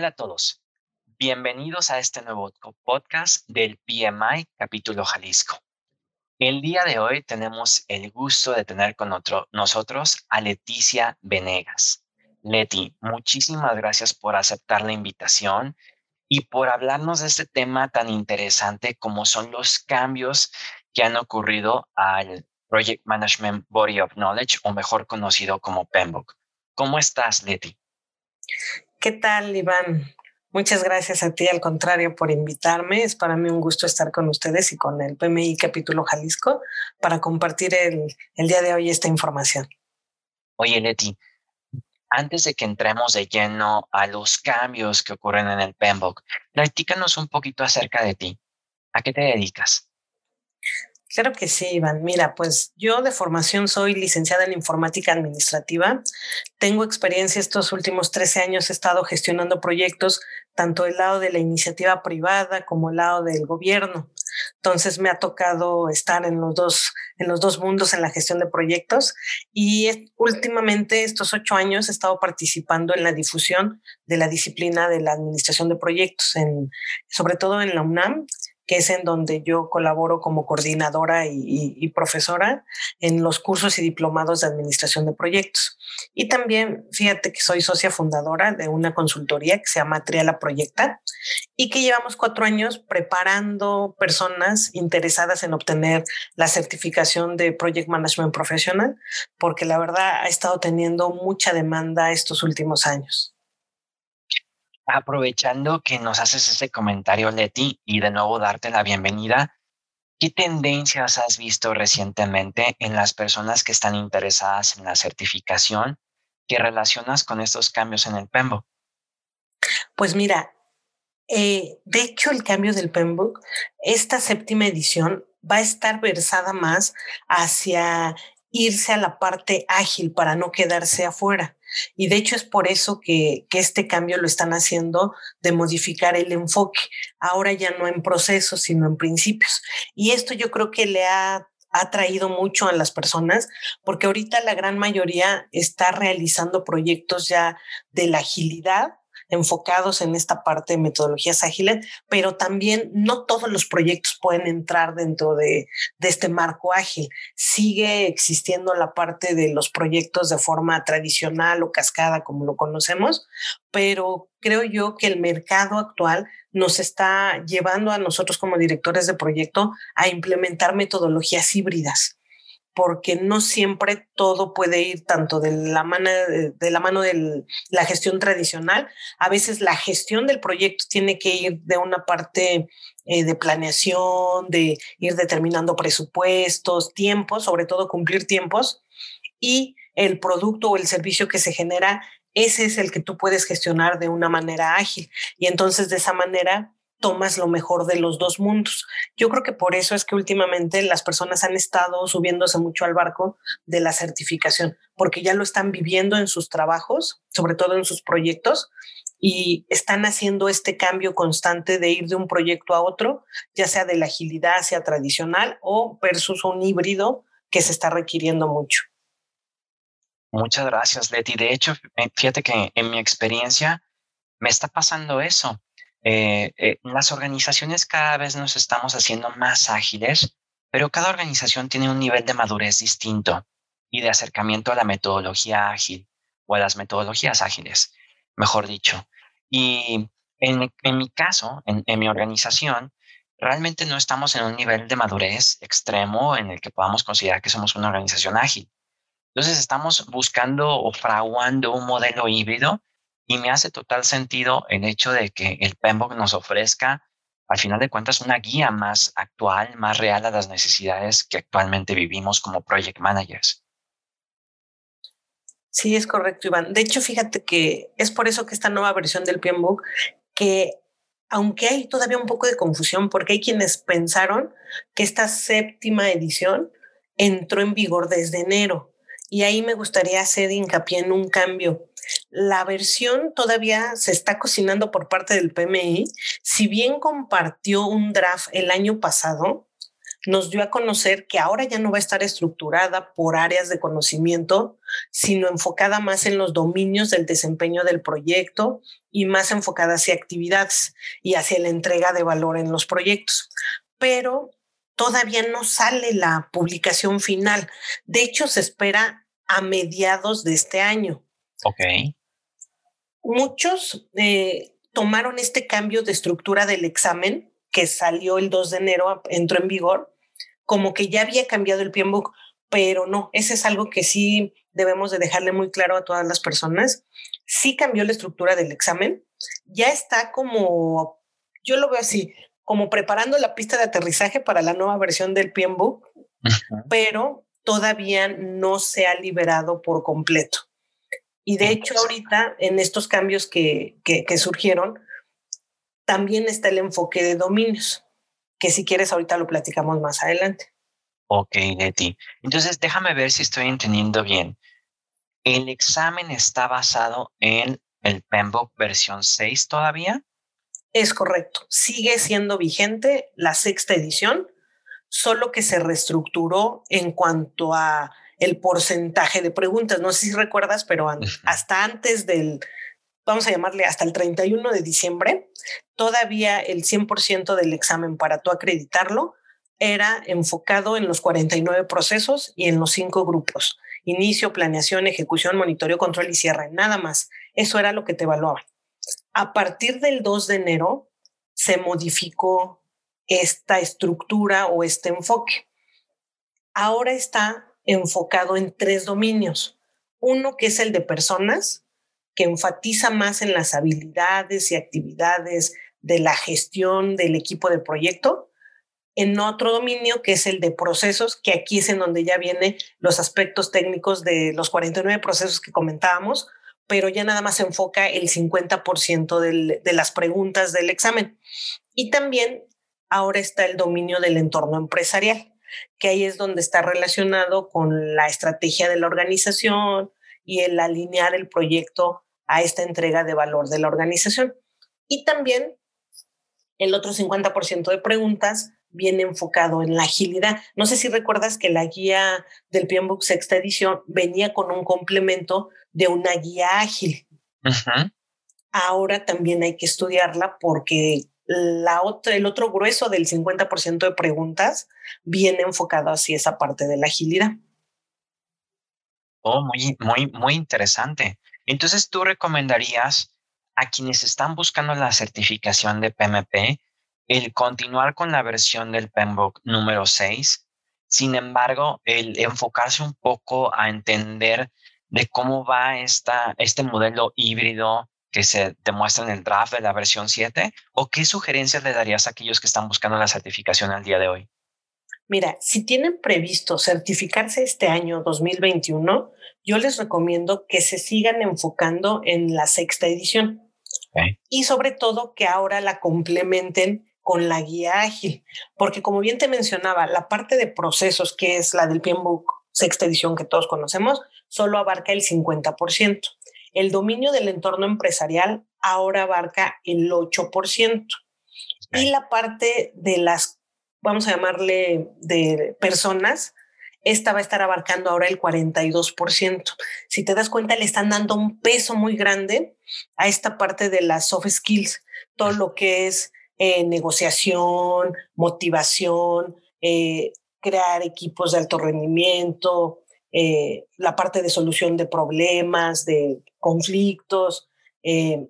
Hola a todos. Bienvenidos a este nuevo podcast del PMI Capítulo Jalisco. El día de hoy tenemos el gusto de tener con nosotros a Leticia Venegas. Leti, muchísimas gracias por aceptar la invitación y por hablarnos de este tema tan interesante como son los cambios que han ocurrido al Project Management Body of Knowledge, o mejor conocido como PMBOK. ¿Cómo estás, Leti? ¿Qué tal, Iván? Muchas gracias a ti, al contrario, por invitarme. Es para mí un gusto estar con ustedes y con el PMI Capítulo Jalisco para compartir el, día de hoy esta información. Oye, Leti, antes de que entremos de lleno a los cambios que ocurren en el PMBOK, platícanos un poquito acerca de ti. ¿A qué te dedicas? Claro que sí, Iván. Mira, pues yo de formación soy licenciada en informática administrativa. Tengo experiencia estos últimos 13 años, he estado gestionando proyectos tanto del lado de la iniciativa privada como el lado del gobierno. Entonces me ha tocado estar en los dos, en los dos mundos en la gestión de proyectos y últimamente estos ocho años he estado participando en la difusión de la disciplina de la administración de proyectos, sobre todo en la UNAM que es en donde yo colaboro como coordinadora y, profesora en los cursos y diplomados de administración de proyectos. Y también, fíjate que soy socia fundadora de una consultoría que se llama Triala Proyecta y que llevamos cuatro años preparando personas interesadas en obtener la certificación de Project Management Professional, porque la verdad ha estado teniendo mucha demanda estos últimos años aprovechando que nos haces ese comentario, Leti, y de nuevo darte la bienvenida, ¿qué tendencias has visto recientemente en las personas que están interesadas en la certificación que relacionas con estos cambios en el PEMBOK? Pues mira, eh, de hecho el cambio del PEMBOK, esta séptima edición va a estar versada más hacia irse a la parte ágil para no quedarse afuera. Y de hecho es por eso que, este cambio lo están haciendo de modificar el enfoque, ahora ya no en procesos, sino en principios. Y esto yo creo que le ha ha traído mucho a las personas, porque ahorita la gran mayoría está realizando proyectos ya de la agilidad enfocados en esta parte de metodologías ágiles, pero también no todos los proyectos pueden entrar dentro de, este marco ágil. Sigue existiendo la parte de los proyectos de forma tradicional o cascada, como lo conocemos, pero creo yo que el mercado actual nos está llevando a nosotros como directores de proyecto a implementar metodologías híbridas porque no siempre todo puede ir tanto de la mano de, la mano de la gestión tradicional. A veces la gestión del proyecto tiene que ir de una parte eh, de planeación, de ir determinando presupuestos, tiempos, sobre todo cumplir tiempos, y el producto o el servicio que se genera, ese es el que tú puedes gestionar de una manera ágil. Y entonces de esa manera tomas lo mejor de los dos mundos. Yo creo que por eso es que últimamente las personas han estado subiéndose mucho al barco de la certificación, porque ya lo están viviendo en sus trabajos, sobre todo en sus proyectos, y están haciendo este cambio constante de ir de un proyecto a otro, ya sea de la agilidad hacia tradicional o versus un híbrido que se está requiriendo mucho. Muchas gracias, Leti. De hecho, fíjate que en mi experiencia me está pasando eso eh, eh, las organizaciones cada vez nos estamos haciendo más ágiles, pero cada organización tiene un nivel de madurez distinto y de acercamiento a la metodología ágil o a las metodologías ágiles, mejor dicho. Y en, en mi caso, en, en mi organización, realmente no estamos en un nivel de madurez extremo en el que podamos considerar que somos una organización ágil. Entonces estamos buscando o fraguando un modelo híbrido y me hace total sentido el hecho de que el PMBOK nos ofrezca, al final de cuentas, una guía más actual, más real a las necesidades que actualmente vivimos como project managers. Sí, es correcto, Iván. De hecho, fíjate que es por eso que esta nueva versión del PMBOK, que aunque hay todavía un poco de confusión, porque hay quienes pensaron que esta séptima edición entró en vigor desde enero. Y ahí me gustaría hacer hincapié en un cambio la versión todavía se está cocinando por parte del PMI. Si bien compartió un draft el año pasado, nos dio a conocer que ahora ya no va a estar estructurada por áreas de conocimiento, sino enfocada más en los dominios del desempeño del proyecto y más enfocada hacia actividades y hacia la entrega de valor en los proyectos. Pero todavía no sale la publicación final. De hecho, se espera a mediados de este año. Ok. Muchos eh, tomaron este cambio de estructura del examen que salió el 2 de enero, entró en vigor, como que ya había cambiado el PMBOK, pero no, ese es algo que sí debemos de dejarle muy claro a todas las personas. Sí cambió la estructura del examen, ya está como, yo lo veo así, como preparando la pista de aterrizaje para la nueva versión del PMBOK, pero todavía no se ha liberado por completo. Y de hecho, ahorita en estos cambios que, que, que surgieron, también está el enfoque de dominios, que si quieres ahorita lo platicamos más adelante. Ok, Leti. Entonces, déjame ver si estoy entendiendo bien. ¿El examen está basado en el PMBOK versión 6 todavía? Es correcto. Sigue siendo vigente la sexta edición, solo que se reestructuró en cuanto a el porcentaje de preguntas. No sé si recuerdas, pero hasta antes del, vamos a llamarle hasta el 31 de diciembre, todavía el 100% del examen para tú acreditarlo era enfocado en los 49 procesos y en los cinco grupos. Inicio, planeación, ejecución, monitoreo, control y cierre. Nada más. Eso era lo que te evaluaban. A partir del 2 de enero se modificó esta estructura o este enfoque. Ahora está enfocado en tres dominios. Uno que es el de personas, que enfatiza más en las habilidades y actividades de la gestión del equipo de proyecto, en otro dominio que es el de procesos, que aquí es en donde ya vienen los aspectos técnicos de los 49 procesos que comentábamos, pero ya nada más se enfoca el 50% de las preguntas del examen. Y también ahora está el dominio del entorno empresarial, que ahí es donde está relacionado con la estrategia de la organización, y el alinear el proyecto a esta entrega de valor de la organización. Y también el otro 50% de preguntas viene enfocado en la agilidad. No sé si recuerdas que la guía del PMBOK sexta edición venía con un complemento de una guía ágil. Ahora también hay que estudiarla porque el otro grueso del 50% de preguntas viene enfocado hacia esa parte de la agilidad. Oh, muy, muy, muy interesante. Entonces, ¿tú recomendarías a quienes están buscando la certificación de PMP el continuar con la versión del PMBOK número 6? Sin embargo, el enfocarse un poco a entender de cómo va esta, este modelo híbrido que se demuestra en el draft de la versión 7? ¿O qué sugerencias le darías a aquellos que están buscando la certificación al día de hoy? Mira, si tienen previsto certificarse este año 2021, yo les recomiendo que se sigan enfocando en la sexta edición y sobre todo que ahora la complementen con la guía ágil, porque como bien te mencionaba, la parte de procesos, que es la del PMBOK sexta edición que todos conocemos, solo abarca el 50%. El dominio del entorno empresarial ahora abarca el 8%. Y la parte de las vamos a llamarle, de personas, esta va a estar abarcando ahora el 42%. Si te das cuenta, le están dando un peso muy grande a esta parte de las soft skills, todo lo que es eh, negociación, motivación, eh, crear equipos de alto rendimiento, eh, la parte de solución de problemas, de conflictos,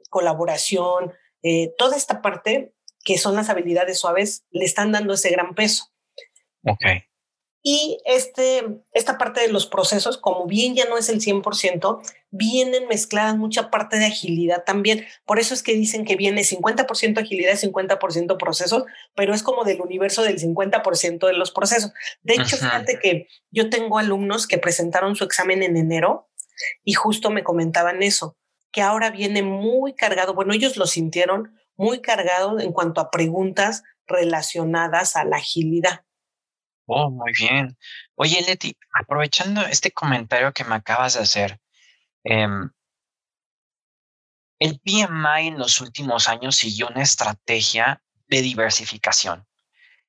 colaboración, toda esta parte que son las habilidades suaves, le están dando ese gran peso. Ok. Y este, esta parte de los procesos, como bien ya no es el 100%, vienen mezcladas mucha parte de agilidad también. Por eso es que dicen que viene 50% agilidad, 50% procesos, pero es como del universo del 50% de los procesos. De hecho, fíjate que yo tengo alumnos que presentaron su examen en enero y justo me comentaban eso, que ahora viene muy cargado. Bueno, ellos lo sintieron muy cargado en cuanto a preguntas relacionadas a la agilidad. Oh, muy bien. Oye, Leti, aprovechando este comentario que me acabas de hacer, em, el PMI en los últimos años siguió una estrategia de diversificación.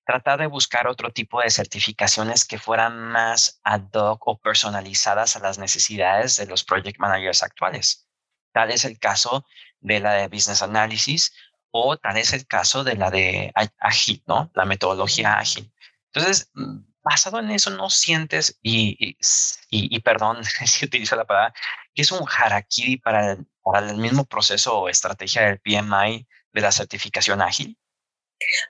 tratar de buscar otro tipo de certificaciones que fueran más ad hoc o personalizadas a las necesidades de los project managers actuales. Tal es el caso de la de Business Analysis o tal es el caso de la de Agile, ¿no? La metodología Ágil. Entonces, basado en eso, no sientes, y, y, perdón si utilizo la palabra, que es un harakiri para el, para el mismo proceso o estrategia del PMI de la certificación ágil?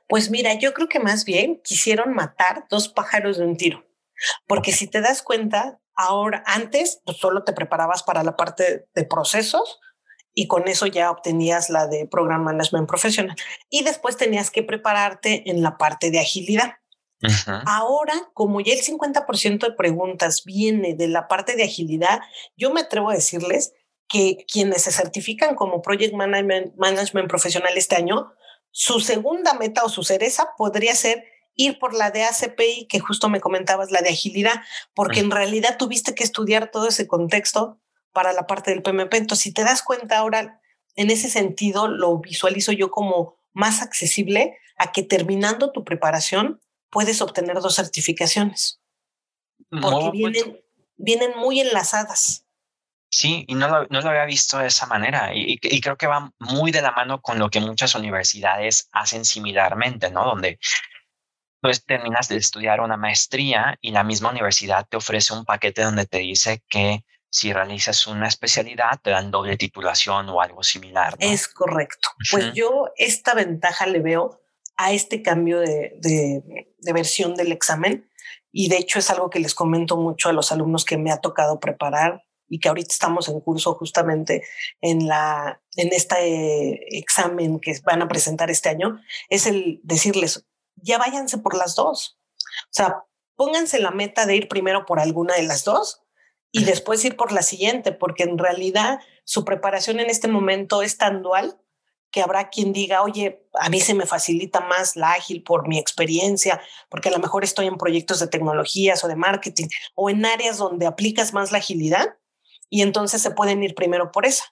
Pues mira, yo creo que más bien quisieron matar dos pájaros de un tiro, porque si te das cuenta, ahora antes pues solo te preparabas para la parte de procesos y con eso ya obtenías la de Program Management Profesional y después tenías que prepararte en la parte de agilidad. Ahora, como ya el 50% de preguntas viene de la parte de agilidad, yo me atrevo a decirles que quienes se certifican como Project Management, Management Profesional este año, su segunda meta o su cereza podría ser ir por la de ACPI, que justo me comentabas, la de agilidad, porque en realidad tuviste que estudiar todo ese contexto para la parte del PMP. Entonces, si te das cuenta ahora, en ese sentido, lo visualizo yo como más accesible a que terminando tu preparación puedes obtener dos certificaciones. Porque vienen, vienen muy enlazadas. Sí, y no lo, no lo había visto de esa manera. Y, y, creo que va muy de la mano con lo que muchas universidades hacen similarmente, ¿no? Donde pues terminas de estudiar una maestría y la misma universidad te ofrece un paquete donde te dice que si realizas una especialidad te dan doble titulación o algo similar. Es correcto. Pues yo esta ventaja le veo a este cambio de, de, versión del examen. Y de hecho es algo que les comento mucho a los alumnos que me ha tocado preparar y que ahorita estamos en curso justamente en la en este examen que van a presentar este año es el decirles ya váyanse por las dos o sea pónganse la meta de ir primero por alguna de las dos y después ir por la siguiente porque en realidad su preparación en este momento es tan dual que habrá quien diga, oye, a mí se me facilita más la ágil por mi experiencia, porque a lo mejor estoy en proyectos de tecnologías o de marketing o en áreas donde aplicas más la agilidad y entonces se pueden ir primero por esa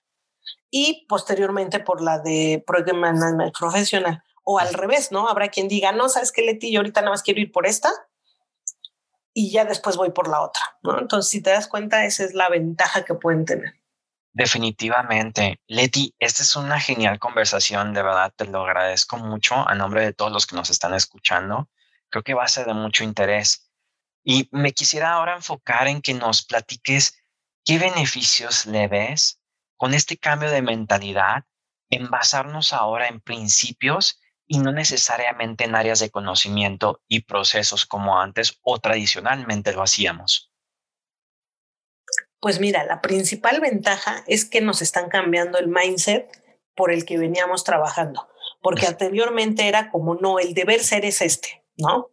y posteriormente por la de Project Management Profesional o al revés, ¿no? Habrá quien diga, no, sabes qué, Leti, yo ahorita nada más quiero ir por esta y ya después voy por la otra, ¿no? Entonces, si te das cuenta, esa es la ventaja que pueden tener. Definitivamente. Leti, esta es una genial conversación, de verdad te lo agradezco mucho a nombre de todos los que nos están escuchando. Creo que va a ser de mucho interés. Y me quisiera ahora enfocar en que nos platiques qué beneficios le ves con este cambio de mentalidad en basarnos ahora en principios y no necesariamente en áreas de conocimiento y procesos como antes o tradicionalmente lo hacíamos. Pues mira, la principal ventaja es que nos están cambiando el mindset por el que veníamos trabajando, porque anteriormente era como, no, el deber ser es este, ¿no?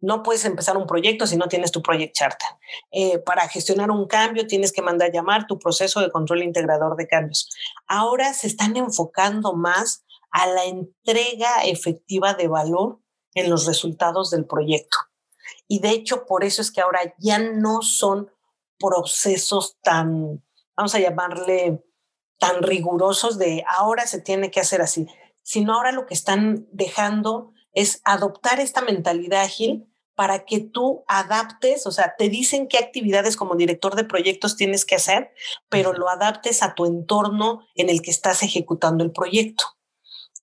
No puedes empezar un proyecto si no tienes tu project charter. Eh, para gestionar un cambio tienes que mandar llamar tu proceso de control integrador de cambios. Ahora se están enfocando más a la entrega efectiva de valor en los resultados del proyecto. Y de hecho, por eso es que ahora ya no son procesos tan, vamos a llamarle, tan rigurosos de ahora se tiene que hacer así, sino ahora lo que están dejando es adoptar esta mentalidad ágil para que tú adaptes, o sea, te dicen qué actividades como director de proyectos tienes que hacer, pero lo adaptes a tu entorno en el que estás ejecutando el proyecto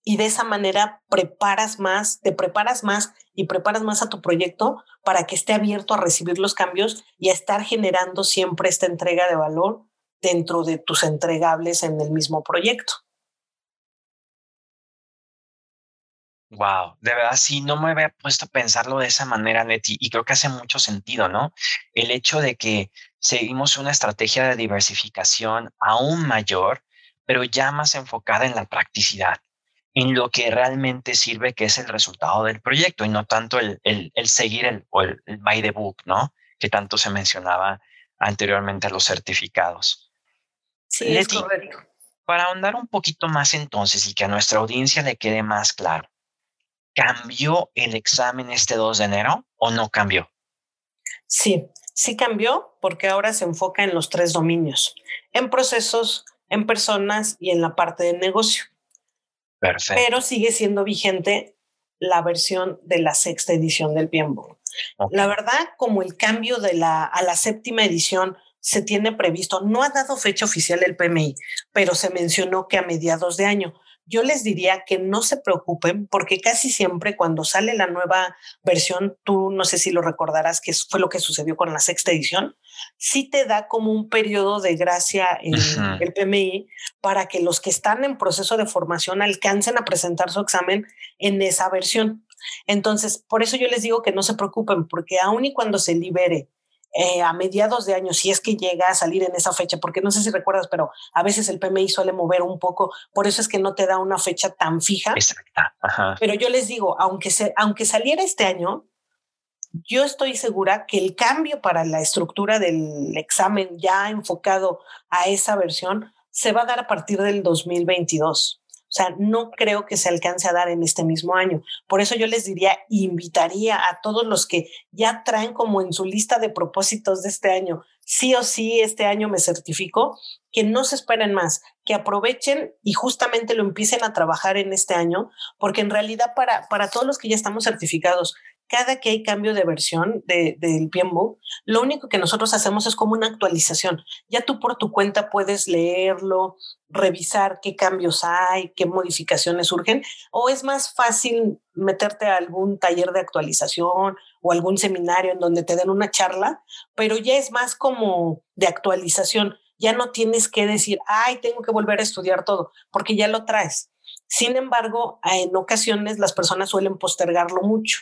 y de esa manera preparas más, te preparas más y preparas más a tu proyecto para que esté abierto a recibir los cambios y a estar generando siempre esta entrega de valor dentro de tus entregables en el mismo proyecto. Wow, de verdad sí, no me había puesto a pensarlo de esa manera, Leti, y creo que hace mucho sentido, ¿no? El hecho de que seguimos una estrategia de diversificación aún mayor, pero ya más enfocada en la practicidad en lo que realmente sirve, que es el resultado del proyecto y no tanto el, el, seguir el, o el, by the book, ¿no? Que tanto se mencionaba anteriormente a los certificados. Sí, es correcto. Para ahondar un poquito más entonces y que a nuestra audiencia le quede más claro, ¿cambió el examen este 2 de enero o no cambió? Sí, sí cambió porque ahora se enfoca en los tres dominios, en procesos, en personas y en la parte de negocio. Pero sigue siendo vigente la versión de la sexta edición del PMBOK. La verdad, como el cambio de la, a la séptima edición se tiene previsto, no ha dado fecha oficial el PMI, pero se mencionó que a mediados de año. Yo les diría que no se preocupen porque casi siempre cuando sale la nueva versión, tú no sé si lo recordarás, que fue lo que sucedió con la sexta edición, sí te da como un periodo de gracia en el PMI para que los que están en proceso de formación alcancen a presentar su examen en esa versión. Entonces, por eso yo les digo que no se preocupen, porque aun y cuando se libere eh, a mediados de año, si es que llega a salir en esa fecha, porque no sé si recuerdas, pero a veces el PMI suele mover un poco, por eso es que no te da una fecha tan fija. Exacta. Pero yo les digo, aunque, se, aunque saliera este año, yo estoy segura que el cambio para la estructura del examen ya enfocado a esa versión se va a dar a partir del 2022. O sea, no creo que se alcance a dar en este mismo año. Por eso yo les diría, invitaría a todos los que ya traen como en su lista de propósitos de este año, sí o sí este año me certifico, que no se esperen más, que aprovechen y justamente lo empiecen a trabajar en este año, porque en realidad para, para todos los que ya estamos certificados, cada que hay cambio de versión del de, lo único que nosotros hacemos es como una actualización. Ya tú por tu cuenta puedes leerlo, revisar qué cambios hay, qué modificaciones surgen, o es más fácil meterte a algún taller de actualización o algún seminario en donde te den una charla, pero ya es más como de actualización. Ya no tienes que decir, ay, tengo que volver a estudiar todo, porque ya lo traes. Sin embargo, en ocasiones las personas suelen postergarlo mucho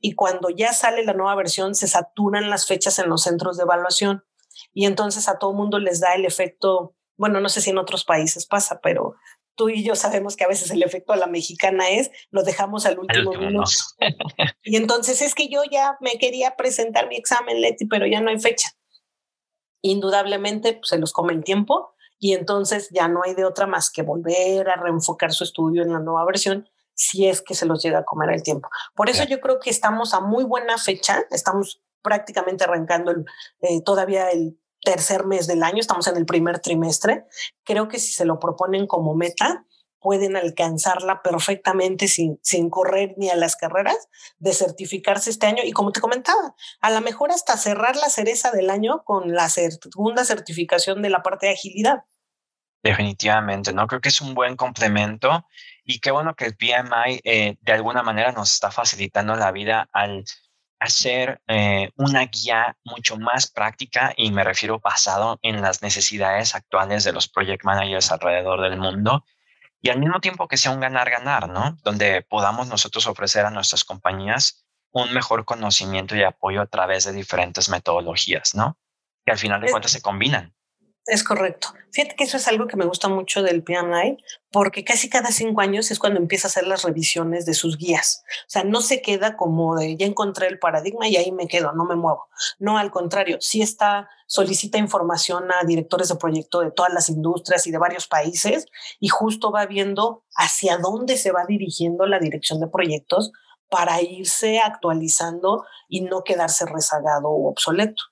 y cuando ya sale la nueva versión se saturan las fechas en los centros de evaluación y entonces a todo mundo les da el efecto, bueno, no sé si en otros países pasa, pero tú y yo sabemos que a veces el efecto a la mexicana es lo dejamos al último, minuto. y entonces es que yo ya me quería presentar mi examen, Leti, pero ya no hay fecha. Indudablemente pues, se los come el tiempo y entonces ya no hay de otra más que volver a reenfocar su estudio en la nueva versión si es que se los llega a comer el tiempo. Por eso yo creo que estamos a muy buena fecha, estamos prácticamente arrancando eh, todavía el tercer mes del año, estamos en el primer trimestre. Creo que si se lo proponen como meta, pueden alcanzarla perfectamente sin, sin correr ni a las carreras de certificarse este año. Y como te comentaba, a lo mejor hasta cerrar la cereza del año con la segunda certificación de la parte de agilidad. Definitivamente, ¿no? Creo que es un buen complemento y qué bueno que el PMI eh, de alguna manera nos está facilitando la vida al hacer eh, una guía mucho más práctica y me refiero basado en las necesidades actuales de los project managers alrededor del mundo y al mismo tiempo que sea un ganar-ganar, ¿no? Donde podamos nosotros ofrecer a nuestras compañías un mejor conocimiento y apoyo a través de diferentes metodologías, ¿no? Que al final de cuentas se combinan. Es correcto. Fíjate que eso es algo que me gusta mucho del PMI, porque casi cada cinco años es cuando empieza a hacer las revisiones de sus guías. O sea, no se queda como de ya encontré el paradigma y ahí me quedo, no me muevo. No, al contrario, sí está, solicita información a directores de proyecto de todas las industrias y de varios países y justo va viendo hacia dónde se va dirigiendo la dirección de proyectos para irse actualizando y no quedarse rezagado o obsoleto.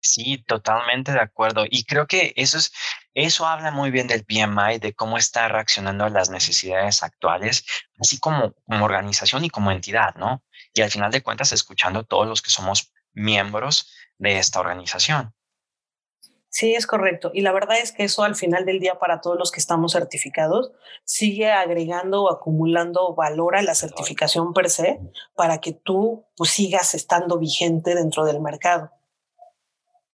Sí, totalmente de acuerdo. Y creo que eso es, eso habla muy bien del PMI, de cómo está reaccionando a las necesidades actuales, así como como organización y como entidad, ¿no? Y al final de cuentas, escuchando todos los que somos miembros de esta organización. Sí, es correcto. Y la verdad es que eso al final del día para todos los que estamos certificados sigue agregando o acumulando valor a la certificación per se para que tú pues, sigas estando vigente dentro del mercado.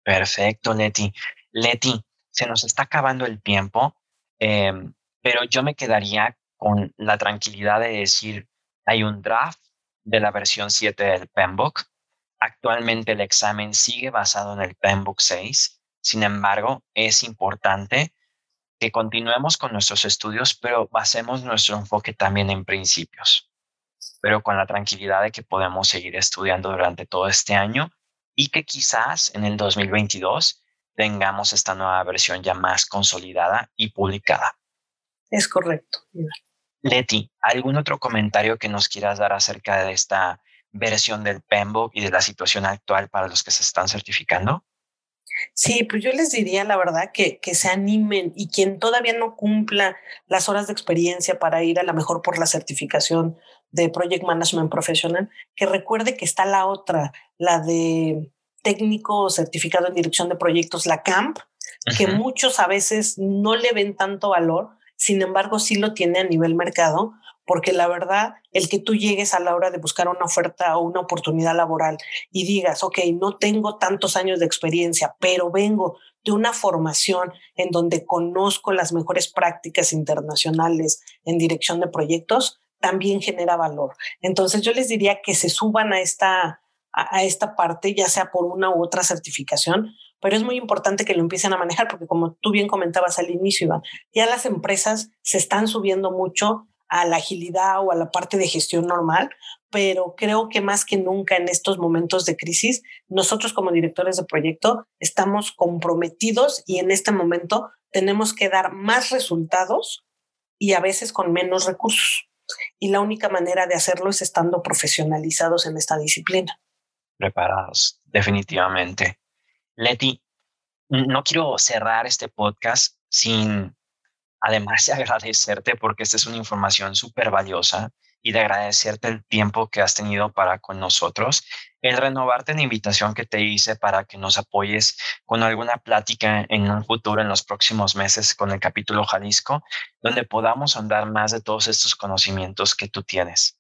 Perfecto, Leti. Leti, se nos está acabando el tiempo, em, pero yo me quedaría con la tranquilidad de decir, hay un draft de la versión 7 del PEMBOK. Actualmente el examen sigue basado en el PEMBOK 6. Sin embargo, es importante que continuemos con nuestros estudios, pero basemos nuestro enfoque también en principios, pero con la tranquilidad de que podemos seguir estudiando durante todo este año y que quizás en el 2022 tengamos esta nueva versión ya más consolidada y publicada. Es correcto. Leti, ¿algún otro comentario que nos quieras dar acerca de esta versión del PEMBOK y de la situación actual para los que se están certificando? Sí, pues yo les diría la verdad que, que se animen y quien todavía no cumpla las horas de experiencia para ir a la mejor por la certificación de Project Management Professional, que recuerde que está la otra, la de técnico certificado en dirección de proyectos, la CAMP, que muchos a veces no le ven tanto valor, sin embargo sí lo tiene a nivel mercado, porque la verdad, el que tú llegues a la hora de buscar una oferta o una oportunidad laboral y digas, ok, no tengo tantos años de experiencia, pero vengo de una formación en donde conozco las mejores prácticas internacionales en dirección de proyectos, también genera valor. Entonces yo les diría que se suban a esta, a, esta parte, ya sea por una u otra certificación, pero es muy importante que lo empiecen a manejar porque como tú bien comentabas al inicio, Iván, ya las empresas se están subiendo mucho a la agilidad o a la parte de gestión normal, pero creo que más que nunca en estos momentos de crisis, nosotros como directores de proyecto estamos comprometidos y en este momento tenemos que dar más resultados y a veces con menos recursos. Y la única manera de hacerlo es estando profesionalizados en esta disciplina. Preparados, definitivamente. Leti, no quiero cerrar este podcast sin además de agradecerte porque esta es una información súper valiosa y de agradecerte el tiempo que has tenido para con nosotros, el renovarte la invitación que te hice para que nos apoyes con alguna plática en un futuro, en los próximos meses, con el capítulo Jalisco, donde podamos andar más de todos estos conocimientos que tú tienes.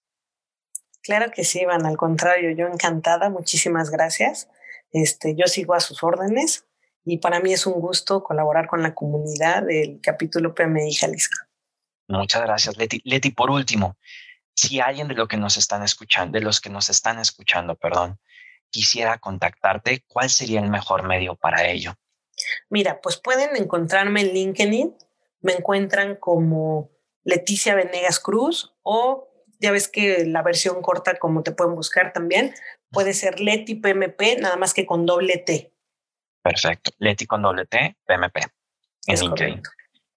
Claro que sí, Iván, al contrario, yo encantada, muchísimas gracias. Este, yo sigo a sus órdenes y para mí es un gusto colaborar con la comunidad del capítulo PMI Jalisco. Muchas gracias, Leti. Leti, por último, si alguien de lo que nos están escuchando, de los que nos están escuchando, perdón, quisiera contactarte, ¿cuál sería el mejor medio para ello? Mira, pues pueden encontrarme en LinkedIn, me encuentran como Leticia Venegas Cruz o ya ves que la versión corta como te pueden buscar también, puede ser Leti PMP, nada más que con doble T. Perfecto. Leti con doble T, PMP en LinkedIn.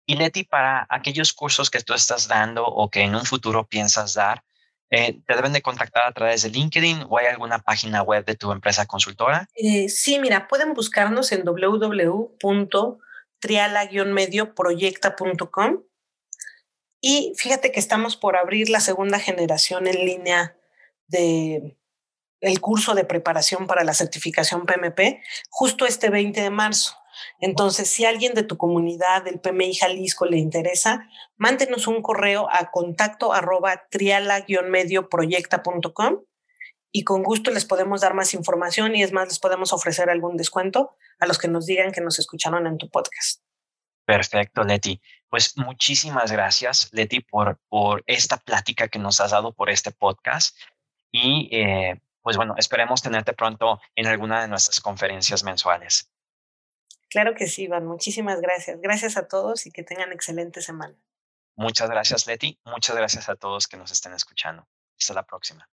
Y Leti, para aquellos cursos que tú estás dando o que en un futuro piensas dar, eh, ¿te deben de contactar a través de LinkedIn o hay alguna página web de tu empresa consultora? Eh, sí, mira, pueden buscarnos en www.triala-medioproyecta.com y fíjate que estamos por abrir la segunda generación en línea de el curso de preparación para la certificación PMP justo este 20 de marzo. Entonces, si alguien de tu comunidad del PMI Jalisco le interesa, mándenos un correo a contacto arroba triala-medioproyecta.com y con gusto les podemos dar más información y es más, les podemos ofrecer algún descuento a los que nos digan que nos escucharon en tu podcast. Perfecto, Leti. Pues muchísimas gracias, Leti, por, por esta plática que nos has dado por este podcast. Y eh, pues bueno, esperemos tenerte pronto en alguna de nuestras conferencias mensuales. Claro que sí, Iván. Muchísimas gracias. Gracias a todos y que tengan excelente semana. Muchas gracias, Leti. Muchas gracias a todos que nos estén escuchando. Hasta la próxima.